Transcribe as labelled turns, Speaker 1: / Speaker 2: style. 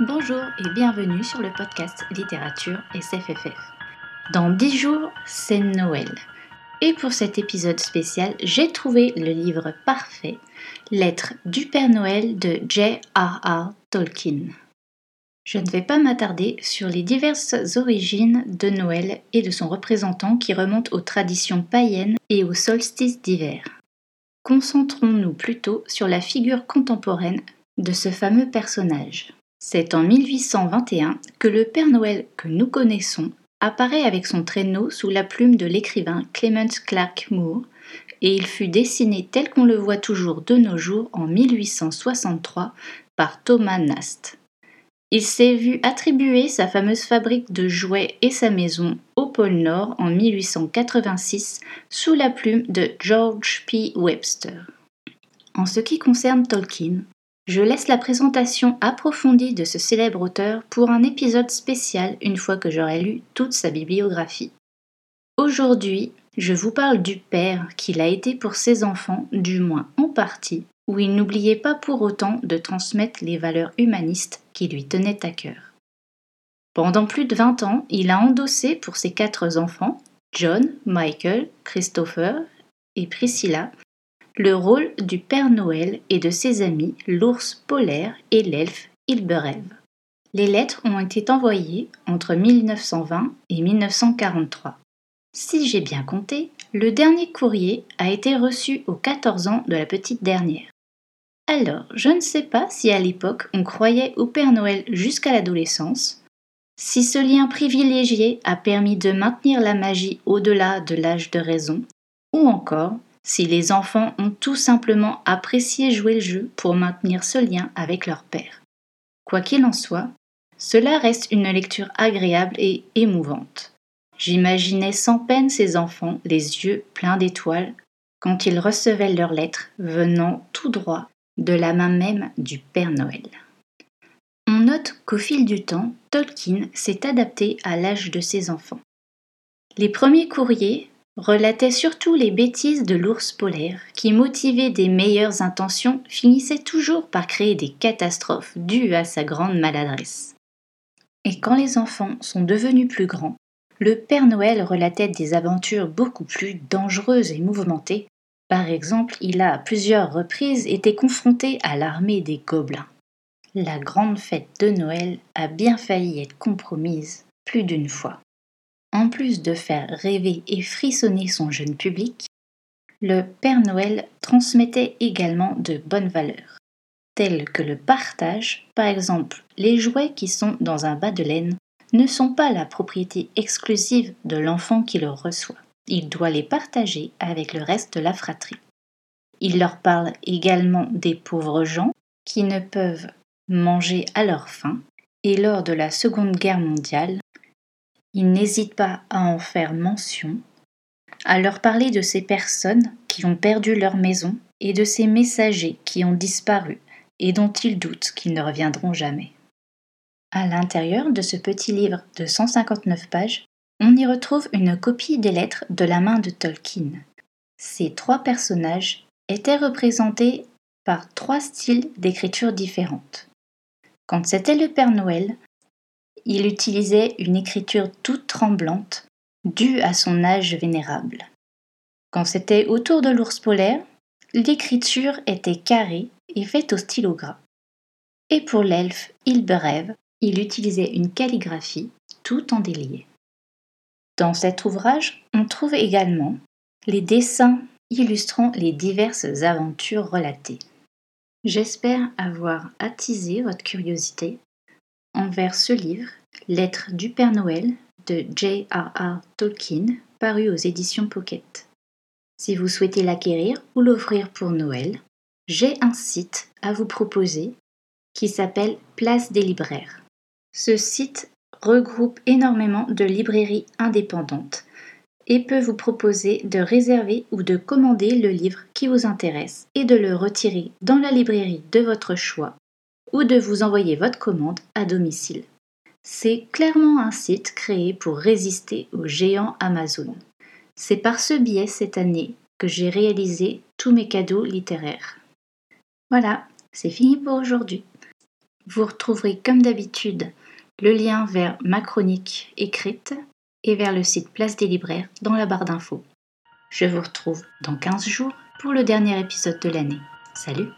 Speaker 1: Bonjour et bienvenue sur le podcast Littérature SFFF. Dans 10 jours, c'est Noël. Et pour cet épisode spécial, j'ai trouvé le livre parfait, Lettre du Père Noël de J.R.R. Tolkien. Je ne vais pas m'attarder sur les diverses origines de Noël et de son représentant qui remontent aux traditions païennes et au solstice d'hiver. Concentrons-nous plutôt sur la figure contemporaine de ce fameux personnage. C'est en 1821 que le Père Noël que nous connaissons apparaît avec son traîneau sous la plume de l'écrivain Clement Clark Moore et il fut dessiné tel qu'on le voit toujours de nos jours en 1863 par Thomas Nast. Il s'est vu attribuer sa fameuse fabrique de jouets et sa maison au pôle Nord en 1886 sous la plume de George P. Webster. En ce qui concerne Tolkien, je laisse la présentation approfondie de ce célèbre auteur pour un épisode spécial une fois que j'aurai lu toute sa bibliographie. Aujourd'hui, je vous parle du père qu'il a été pour ses enfants, du moins en partie, où il n'oubliait pas pour autant de transmettre les valeurs humanistes qui lui tenaient à cœur. Pendant plus de 20 ans, il a endossé pour ses quatre enfants, John, Michael, Christopher et Priscilla, le rôle du Père Noël et de ses amis l'ours polaire et l'elfe Ilberève. Les lettres ont été envoyées entre 1920 et 1943. Si j'ai bien compté, le dernier courrier a été reçu aux 14 ans de la petite dernière. Alors, je ne sais pas si à l'époque on croyait au Père Noël jusqu'à l'adolescence, si ce lien privilégié a permis de maintenir la magie au-delà de l'âge de raison, ou encore si les enfants ont tout simplement apprécié jouer le jeu pour maintenir ce lien avec leur père. Quoi qu'il en soit, cela reste une lecture agréable et émouvante. J'imaginais sans peine ces enfants, les yeux pleins d'étoiles, quand ils recevaient leurs lettres venant tout droit de la main même du Père Noël. On note qu'au fil du temps, Tolkien s'est adapté à l'âge de ses enfants. Les premiers courriers relatait surtout les bêtises de l'ours polaire, qui, motivé des meilleures intentions, finissait toujours par créer des catastrophes dues à sa grande maladresse. Et quand les enfants sont devenus plus grands, le Père Noël relatait des aventures beaucoup plus dangereuses et mouvementées. Par exemple, il a à plusieurs reprises été confronté à l'armée des gobelins. La grande fête de Noël a bien failli être compromise plus d'une fois. En plus de faire rêver et frissonner son jeune public, le Père Noël transmettait également de bonnes valeurs, telles que le partage, par exemple les jouets qui sont dans un bas de laine ne sont pas la propriété exclusive de l'enfant qui le reçoit. Il doit les partager avec le reste de la fratrie. Il leur parle également des pauvres gens qui ne peuvent manger à leur faim et lors de la Seconde Guerre mondiale, il n'hésite pas à en faire mention, à leur parler de ces personnes qui ont perdu leur maison et de ces messagers qui ont disparu et dont il doute qu'ils ne reviendront jamais. À l'intérieur de ce petit livre de 159 pages, on y retrouve une copie des lettres de la main de Tolkien. Ces trois personnages étaient représentés par trois styles d'écriture différentes. Quand c'était le Père Noël, il utilisait une écriture toute tremblante, due à son âge vénérable. Quand c'était autour de l'ours polaire, l'écriture était carrée et faite au stylo gras. Et pour l'elfe Ilberève, il utilisait une calligraphie tout en délié. Dans cet ouvrage, on trouve également les dessins illustrant les diverses aventures relatées. J'espère avoir attisé votre curiosité envers ce livre, Lettre du Père Noël de J.R.R. Tolkien, paru aux éditions Pocket. Si vous souhaitez l'acquérir ou l'offrir pour Noël, j'ai un site à vous proposer qui s'appelle Place des libraires. Ce site regroupe énormément de librairies indépendantes et peut vous proposer de réserver ou de commander le livre qui vous intéresse et de le retirer dans la librairie de votre choix ou de vous envoyer votre commande à domicile. C'est clairement un site créé pour résister aux géants Amazon. C'est par ce biais cette année que j'ai réalisé tous mes cadeaux littéraires. Voilà, c'est fini pour aujourd'hui. Vous retrouverez comme d'habitude le lien vers ma chronique écrite et vers le site Place des Libraires dans la barre d'infos. Je vous retrouve dans 15 jours pour le dernier épisode de l'année. Salut